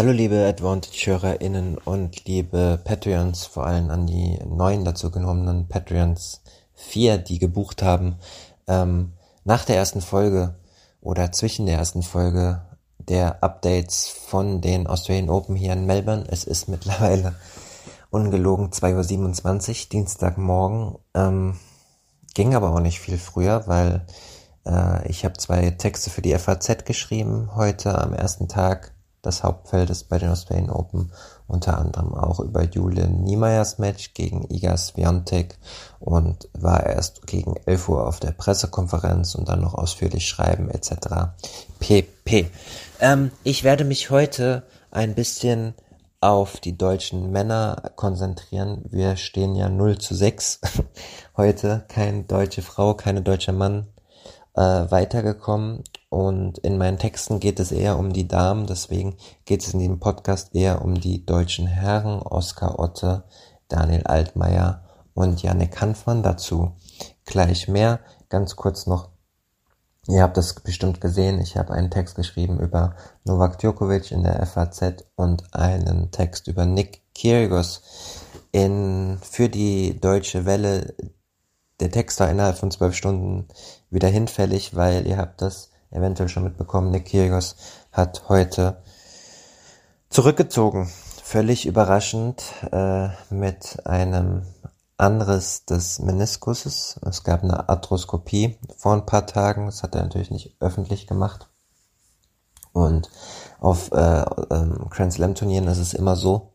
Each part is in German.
Hallo liebe Advantage-HörerInnen und liebe Patreons, vor allem an die neuen dazu genommenen Patreons 4, die gebucht haben. Ähm, nach der ersten Folge oder zwischen der ersten Folge der Updates von den Australian Open hier in Melbourne. Es ist mittlerweile ungelogen 2.27 Uhr, Dienstagmorgen. Ähm, ging aber auch nicht viel früher, weil äh, ich habe zwei Texte für die FAZ geschrieben heute am ersten Tag des Hauptfeldes bei den Australian Open, unter anderem auch über Julian Niemeyers Match gegen Iga Swiatek und war erst gegen 11 Uhr auf der Pressekonferenz und dann noch ausführlich schreiben etc. pp. Ähm, ich werde mich heute ein bisschen auf die deutschen Männer konzentrieren. Wir stehen ja 0 zu 6 heute. Keine deutsche Frau, keine deutscher Mann äh, weitergekommen. Und in meinen Texten geht es eher um die Damen. Deswegen geht es in diesem Podcast eher um die deutschen Herren. Oskar Otte, Daniel Altmaier und Janik Hanfmann. Dazu gleich mehr. Ganz kurz noch Ihr habt das bestimmt gesehen. Ich habe einen Text geschrieben über Novak Djokovic in der FAZ und einen Text über Nick Kyrgios in, für die Deutsche Welle. Der Text war innerhalb von zwölf Stunden wieder hinfällig, weil ihr habt das eventuell schon mitbekommen. Nick Kyrgios hat heute zurückgezogen. Völlig überraschend äh, mit einem Anriss des Meniskuses. Es gab eine Arthroskopie vor ein paar Tagen. Das hat er natürlich nicht öffentlich gemacht. Und auf äh, ähm, Grand Slam Turnieren ist es immer so,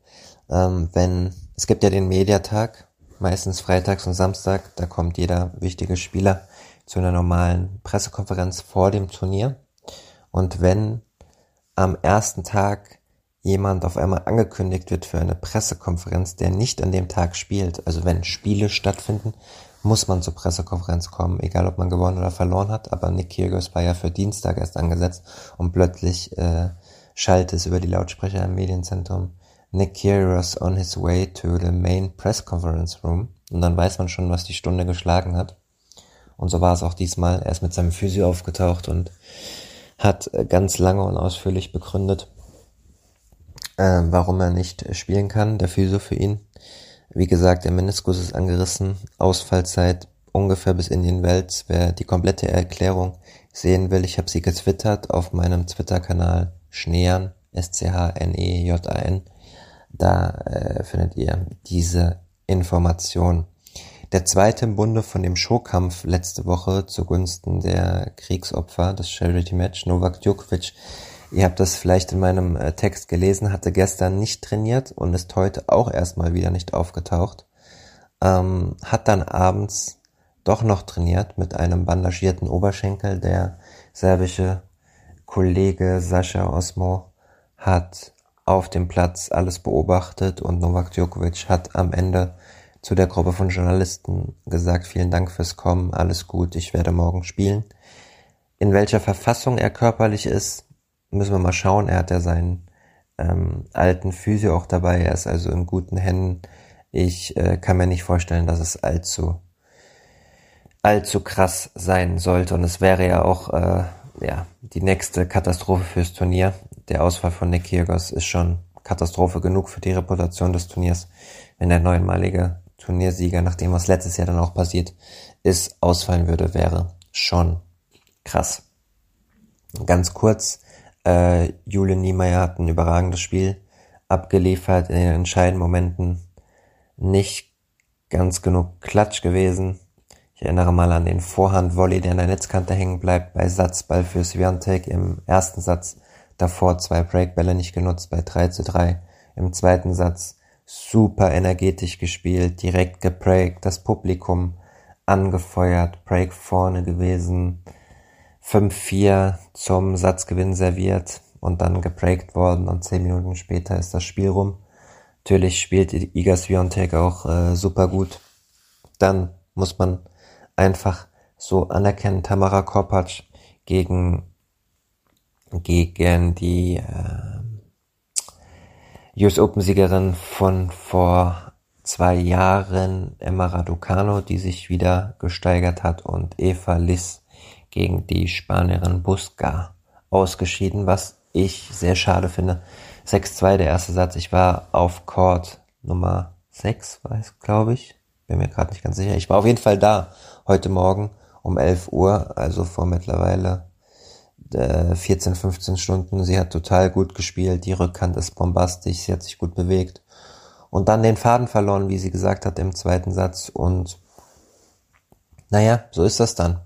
ähm, wenn es gibt ja den Mediatag, meistens freitags und Samstag, da kommt jeder wichtige Spieler zu einer normalen Pressekonferenz vor dem Turnier. Und wenn am ersten Tag jemand auf einmal angekündigt wird für eine Pressekonferenz, der nicht an dem Tag spielt, also wenn Spiele stattfinden, muss man zur Pressekonferenz kommen, egal ob man gewonnen oder verloren hat. Aber Nick Kyrgios war ja für Dienstag erst angesetzt und plötzlich äh, schallt es über die Lautsprecher im Medienzentrum Nick Kyrgios on his way to the main press conference room. Und dann weiß man schon, was die Stunde geschlagen hat. Und so war es auch diesmal. Er ist mit seinem Physio aufgetaucht und hat äh, ganz lange und ausführlich begründet, äh, warum er nicht spielen kann, der Physio für ihn. Wie gesagt, der Meniskus ist angerissen, Ausfallzeit ungefähr bis in den Welt. Wer die komplette Erklärung sehen will, ich habe sie getwittert auf meinem Twitter-Kanal Schnean, S-C-H-N-E-J-A-N. Da äh, findet ihr diese Information. Der zweite im Bunde von dem Showkampf letzte Woche zugunsten der Kriegsopfer, das Charity Match, Novak Djokovic Ihr habt das vielleicht in meinem äh, Text gelesen, hatte gestern nicht trainiert und ist heute auch erstmal wieder nicht aufgetaucht. Ähm, hat dann abends doch noch trainiert mit einem bandagierten Oberschenkel. Der serbische Kollege Sascha Osmo hat auf dem Platz alles beobachtet und Novak Djokovic hat am Ende zu der Gruppe von Journalisten gesagt, vielen Dank fürs Kommen, alles gut, ich werde morgen spielen. In welcher Verfassung er körperlich ist, müssen wir mal schauen. Er hat ja seinen ähm, alten Physio auch dabei. Er ist also in guten Händen. Ich äh, kann mir nicht vorstellen, dass es allzu allzu krass sein sollte. Und es wäre ja auch äh, ja die nächste Katastrophe fürs Turnier. Der Ausfall von Nick Kyrgios ist schon Katastrophe genug für die Reputation des Turniers, wenn der neunmalige Turniersieger, nachdem was letztes Jahr dann auch passiert ist, ausfallen würde, wäre schon krass. Ganz kurz, äh, Julian Niemeyer hat ein überragendes Spiel abgeliefert, in den entscheidenden Momenten nicht ganz genug Klatsch gewesen. Ich erinnere mal an den Vorhandvolley, der an der Netzkante hängen bleibt bei Satzball für Swiatek im ersten Satz. Davor zwei Breakbälle nicht genutzt bei 3 zu 3. Im zweiten Satz super energetisch gespielt, direkt geprägt, das Publikum angefeuert, Break vorne gewesen, 5-4 zum Satzgewinn serviert und dann gebreakt worden und zehn Minuten später ist das Spiel rum. Natürlich spielt Iga Swiatek auch äh, super gut. Dann muss man einfach so anerkennen, Tamara Korpatsch gegen gegen die äh, US Open Siegerin von vor zwei Jahren Emma Raducano, die sich wieder gesteigert hat und Eva Liss gegen die Spanierin Busca ausgeschieden, was ich sehr schade finde. 6-2 der erste Satz. Ich war auf Court Nummer 6, weiß glaube ich. Bin mir gerade nicht ganz sicher. Ich war auf jeden Fall da heute Morgen um 11 Uhr, also vor mittlerweile 14, 15 Stunden. Sie hat total gut gespielt. Die Rückhand ist bombastisch. Sie hat sich gut bewegt. Und dann den Faden verloren, wie sie gesagt hat im zweiten Satz. Und naja, so ist das dann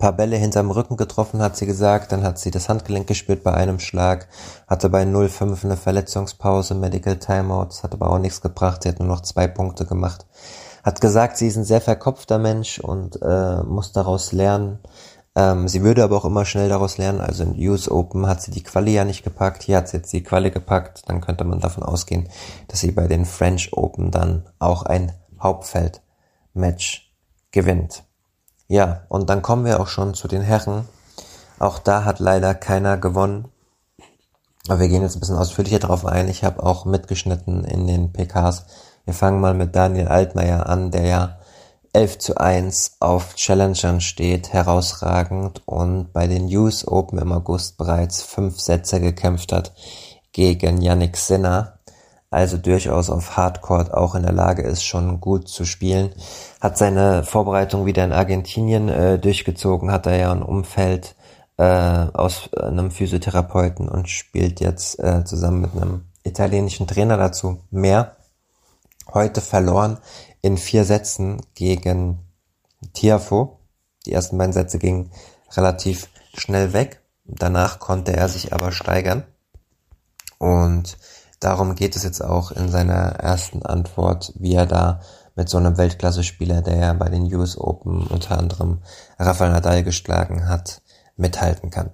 paar Bälle hinterm Rücken getroffen, hat sie gesagt. Dann hat sie das Handgelenk gespürt bei einem Schlag, hatte bei 0,5 eine Verletzungspause, Medical Timeout, das hat aber auch nichts gebracht. Sie hat nur noch zwei Punkte gemacht. Hat gesagt, sie ist ein sehr verkopfter Mensch und äh, muss daraus lernen. Ähm, sie würde aber auch immer schnell daraus lernen. Also in US Open hat sie die Quali ja nicht gepackt. Hier hat sie jetzt die Quali gepackt. Dann könnte man davon ausgehen, dass sie bei den French Open dann auch ein Hauptfeld-Match gewinnt. Ja, und dann kommen wir auch schon zu den Herren. Auch da hat leider keiner gewonnen. Aber wir gehen jetzt ein bisschen ausführlicher drauf ein. Ich habe auch mitgeschnitten in den PKs. Wir fangen mal mit Daniel Altmaier an, der ja 11 zu 1 auf Challengern steht, herausragend und bei den US Open im August bereits fünf Sätze gekämpft hat gegen Yannick Sinner also durchaus auf Hardcore auch in der Lage ist, schon gut zu spielen. Hat seine Vorbereitung wieder in Argentinien äh, durchgezogen, hat er ja ein Umfeld äh, aus einem Physiotherapeuten und spielt jetzt äh, zusammen mit einem italienischen Trainer dazu mehr. Heute verloren in vier Sätzen gegen Tiafo. Die ersten beiden Sätze gingen relativ schnell weg. Danach konnte er sich aber steigern. Und Darum geht es jetzt auch in seiner ersten Antwort, wie er da mit so einem Weltklasse-Spieler, der ja bei den US Open unter anderem Rafael Nadal geschlagen hat, mithalten kann.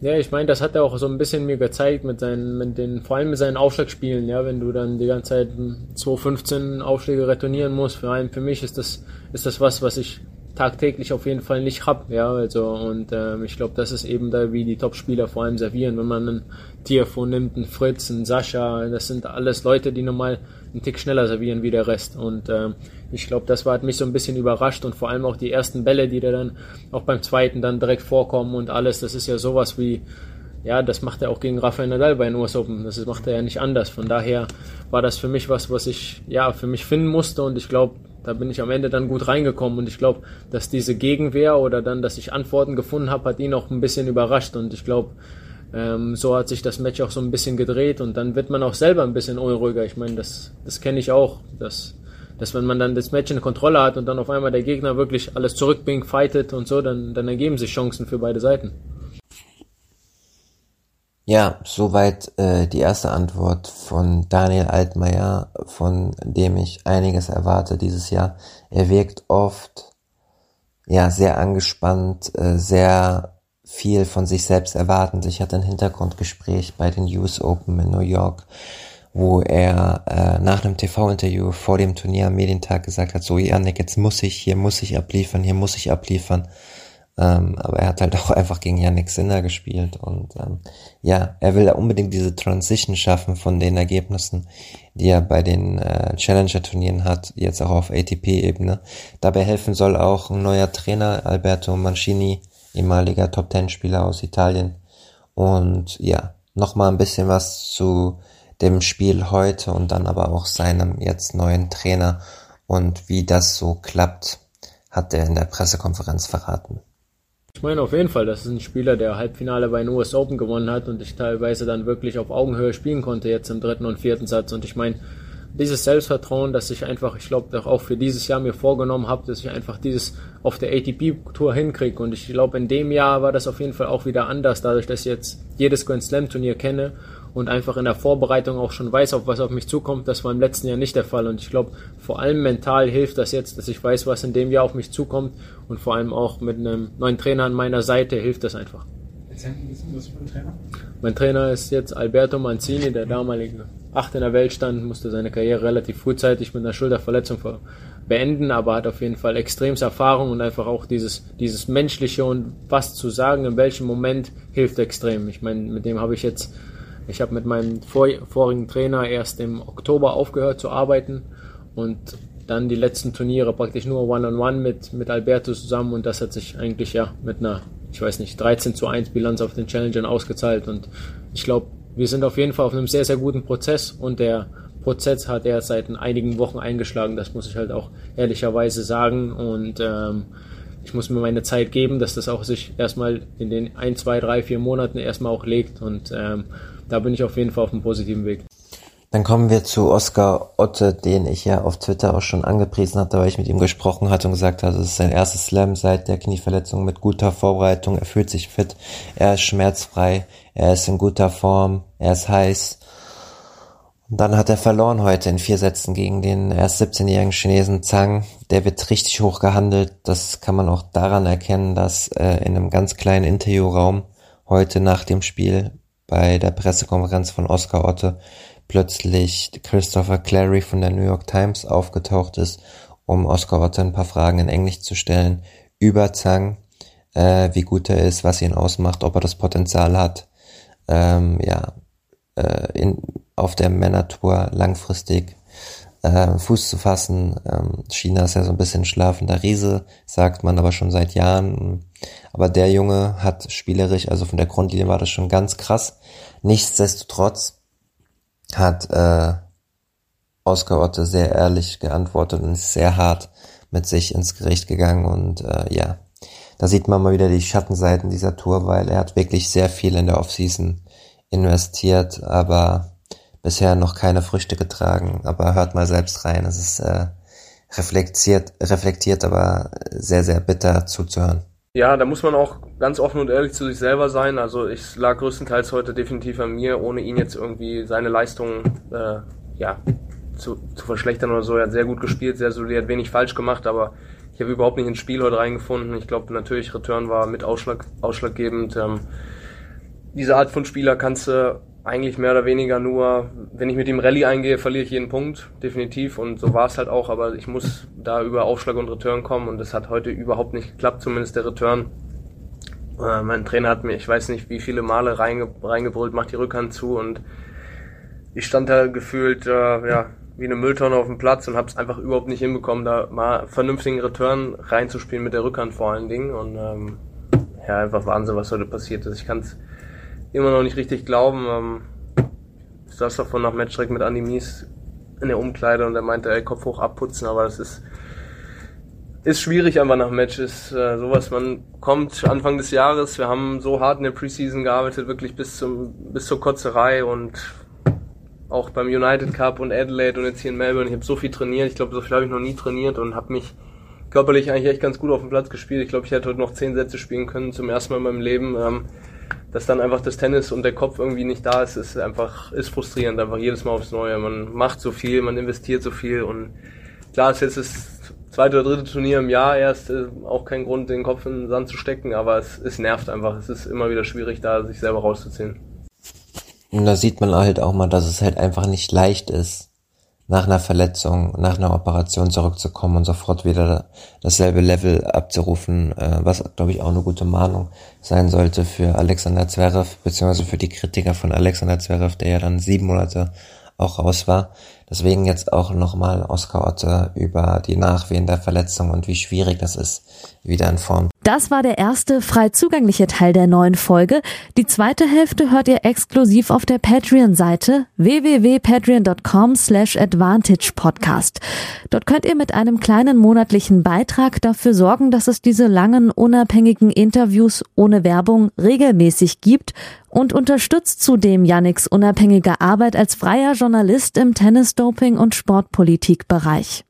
Ja, ich meine, das hat er auch so ein bisschen mir gezeigt mit seinen, mit den, vor allem mit seinen Aufschlagspielen, ja, wenn du dann die ganze Zeit 2,15 Aufschläge retournieren musst, vor allem für mich ist das, ist das was, was ich tagtäglich auf jeden Fall nicht hab, ja, also und ähm, ich glaube, das ist eben da, wie die Top-Spieler vor allem servieren, wenn man einen Tierfon nimmt, einen Fritz, einen Sascha, das sind alles Leute, die normal einen Tick schneller servieren wie der Rest und ähm, ich glaube, das war, hat mich so ein bisschen überrascht und vor allem auch die ersten Bälle, die da dann auch beim zweiten dann direkt vorkommen und alles, das ist ja sowas wie ja, das macht er auch gegen Rafael Nadal bei den US Open. Das macht er ja nicht anders. Von daher war das für mich was, was ich ja für mich finden musste und ich glaube, da bin ich am Ende dann gut reingekommen und ich glaube, dass diese Gegenwehr oder dann, dass ich Antworten gefunden habe, hat ihn auch ein bisschen überrascht und ich glaube, ähm, so hat sich das Match auch so ein bisschen gedreht und dann wird man auch selber ein bisschen unruhiger. Ich meine, das, das kenne ich auch, dass, dass wenn man dann das Match in Kontrolle hat und dann auf einmal der Gegner wirklich alles zurückbringt, fightet und so, dann, dann ergeben sich Chancen für beide Seiten. Ja, soweit äh, die erste Antwort von Daniel Altmaier, von dem ich einiges erwarte dieses Jahr. Er wirkt oft ja sehr angespannt, äh, sehr viel von sich selbst erwartend. Ich hatte ein Hintergrundgespräch bei den US Open in New York, wo er äh, nach einem TV-Interview vor dem Turnier am Medientag gesagt hat, so Janik, jetzt muss ich, hier muss ich abliefern, hier muss ich abliefern. Ähm, aber er hat halt auch einfach gegen Yannick Sinner gespielt und ähm, ja, er will da unbedingt diese Transition schaffen von den Ergebnissen, die er bei den äh, Challenger-Turnieren hat, jetzt auch auf ATP-Ebene. Dabei helfen soll auch ein neuer Trainer, Alberto Mancini, ehemaliger Top-Ten-Spieler aus Italien. Und ja, nochmal ein bisschen was zu dem Spiel heute und dann aber auch seinem jetzt neuen Trainer und wie das so klappt, hat er in der Pressekonferenz verraten. Ich meine auf jeden Fall, das ist ein Spieler, der Halbfinale bei den US Open gewonnen hat und ich teilweise dann wirklich auf Augenhöhe spielen konnte jetzt im dritten und vierten Satz. Und ich meine, dieses Selbstvertrauen, das ich einfach, ich glaube, auch für dieses Jahr mir vorgenommen habe, dass ich einfach dieses auf der ATP-Tour hinkriege. Und ich glaube, in dem Jahr war das auf jeden Fall auch wieder anders, dadurch, dass ich jetzt jedes Grand Slam-Turnier kenne und einfach in der Vorbereitung auch schon weiß, auf was auf mich zukommt. Das war im letzten Jahr nicht der Fall. Und ich glaube, vor allem mental hilft das jetzt, dass ich weiß, was in dem Jahr auf mich zukommt. Und vor allem auch mit einem neuen Trainer an meiner Seite hilft das einfach. erzähl ein bisschen was über den Trainer. Mein Trainer ist jetzt Alberto Mancini, der damalige Acht in der Welt stand, musste seine Karriere relativ frühzeitig mit einer Schulterverletzung beenden, aber hat auf jeden Fall extremste Erfahrung und einfach auch dieses, dieses Menschliche und was zu sagen, in welchem Moment hilft extrem. Ich meine, mit dem habe ich jetzt, ich habe mit meinem vor, vorigen Trainer erst im Oktober aufgehört zu arbeiten und dann die letzten Turniere praktisch nur One-on-One -on -one mit, mit Alberto zusammen und das hat sich eigentlich ja mit einer, ich weiß nicht, 13 zu 1 Bilanz auf den Challengern ausgezahlt und ich glaube, wir sind auf jeden Fall auf einem sehr, sehr guten Prozess und der Prozess hat er seit einigen Wochen eingeschlagen, das muss ich halt auch ehrlicherweise sagen und ähm, ich muss mir meine Zeit geben, dass das auch sich erstmal in den ein, zwei, drei, vier Monaten erstmal auch legt und ähm, da bin ich auf jeden Fall auf einem positiven Weg. Dann kommen wir zu Oskar Otte, den ich ja auf Twitter auch schon angepriesen hatte, weil ich mit ihm gesprochen hatte und gesagt hatte, es ist sein erstes Slam seit der Knieverletzung mit guter Vorbereitung. Er fühlt sich fit, er ist schmerzfrei, er ist in guter Form, er ist heiß. Und dann hat er verloren heute in vier Sätzen gegen den erst 17-jährigen Chinesen Zhang. Der wird richtig hoch gehandelt. Das kann man auch daran erkennen, dass äh, in einem ganz kleinen Interviewraum heute nach dem Spiel bei der Pressekonferenz von Oscar Otte plötzlich Christopher Clary von der New York Times aufgetaucht ist, um Oscar Otte ein paar Fragen in Englisch zu stellen über Zhang, äh, wie gut er ist, was ihn ausmacht, ob er das Potenzial hat, ähm, ja, äh, in, auf der Männertour langfristig äh, Fuß zu fassen. Ähm, China ist ja so ein bisschen schlafender Riese, sagt man aber schon seit Jahren. Aber der Junge hat spielerisch, also von der Grundlinie war das schon ganz krass. Nichtsdestotrotz hat äh, Oscar Otte sehr ehrlich geantwortet und ist sehr hart mit sich ins Gericht gegangen und äh, ja, da sieht man mal wieder die Schattenseiten dieser Tour, weil er hat wirklich sehr viel in der Offseason investiert, aber bisher noch keine Früchte getragen. Aber hört mal selbst rein, es ist äh, reflektiert, reflektiert, aber sehr, sehr bitter zuzuhören. Ja, da muss man auch ganz offen und ehrlich zu sich selber sein. Also ich lag größtenteils heute definitiv an mir, ohne ihn jetzt irgendwie seine Leistungen äh, ja, zu, zu verschlechtern oder so. Er hat sehr gut gespielt, sehr solid, hat wenig falsch gemacht, aber ich habe überhaupt nicht ins Spiel heute reingefunden. Ich glaube natürlich, Return war mit Ausschlag, ausschlaggebend. Ähm, diese Art von Spieler kannst du eigentlich mehr oder weniger nur, wenn ich mit dem Rallye eingehe, verliere ich jeden Punkt, definitiv. Und so war es halt auch, aber ich muss da über Aufschlag und Return kommen und das hat heute überhaupt nicht geklappt, zumindest der Return. Äh, mein Trainer hat mir, ich weiß nicht, wie viele Male reinge reingebrüllt, macht die Rückhand zu und ich stand da gefühlt, äh, ja, wie eine Mülltonne auf dem Platz und habe es einfach überhaupt nicht hinbekommen, da mal vernünftigen Return reinzuspielen mit der Rückhand vor allen Dingen. Und ähm, ja, einfach Wahnsinn, was heute passiert ist. Ich kann es immer noch nicht richtig glauben. Ähm, ich saß davon nach Matchstreck mit Andy Mies in der Umkleide und er meinte, ey, Kopf hoch abputzen, aber das ist ist schwierig einfach nach Matches. Äh, sowas, man kommt Anfang des Jahres, wir haben so hart in der Preseason gearbeitet, wirklich bis zum bis zur Kotzerei und auch beim United Cup und Adelaide und jetzt hier in Melbourne. Ich habe so viel trainiert, ich glaube, so viel habe ich noch nie trainiert und habe mich körperlich eigentlich echt ganz gut auf dem Platz gespielt. Ich glaube, ich hätte heute noch zehn Sätze spielen können, zum ersten Mal in meinem Leben. Ähm, dass dann einfach das Tennis und der Kopf irgendwie nicht da ist, ist einfach, ist frustrierend, einfach jedes Mal aufs Neue. Man macht so viel, man investiert so viel und klar ist jetzt das zweite oder dritte Turnier im Jahr erst, äh, auch kein Grund, den Kopf in den Sand zu stecken, aber es, es nervt einfach. Es ist immer wieder schwierig, da sich selber rauszuziehen. Und da sieht man halt auch mal, dass es halt einfach nicht leicht ist, nach einer Verletzung, nach einer Operation zurückzukommen und sofort wieder dasselbe Level abzurufen, äh, was, glaube ich, auch eine gute Mahnung sein sollte für Alexander Zverev, beziehungsweise für die Kritiker von Alexander Zverev, der ja dann sieben Monate auch raus war. Deswegen jetzt auch nochmal Oskar Otte über die Nachwehen der Verletzung und wie schwierig das ist, wieder in Form. Das war der erste frei zugängliche Teil der neuen Folge. Die zweite Hälfte hört ihr exklusiv auf der Patreon-Seite www.patreon.com slash advantage podcast. Dort könnt ihr mit einem kleinen monatlichen Beitrag dafür sorgen, dass es diese langen, unabhängigen Interviews ohne Werbung regelmäßig gibt und unterstützt zudem Yannicks unabhängige Arbeit als freier Journalist im Tennis-Doping- und Sportpolitikbereich.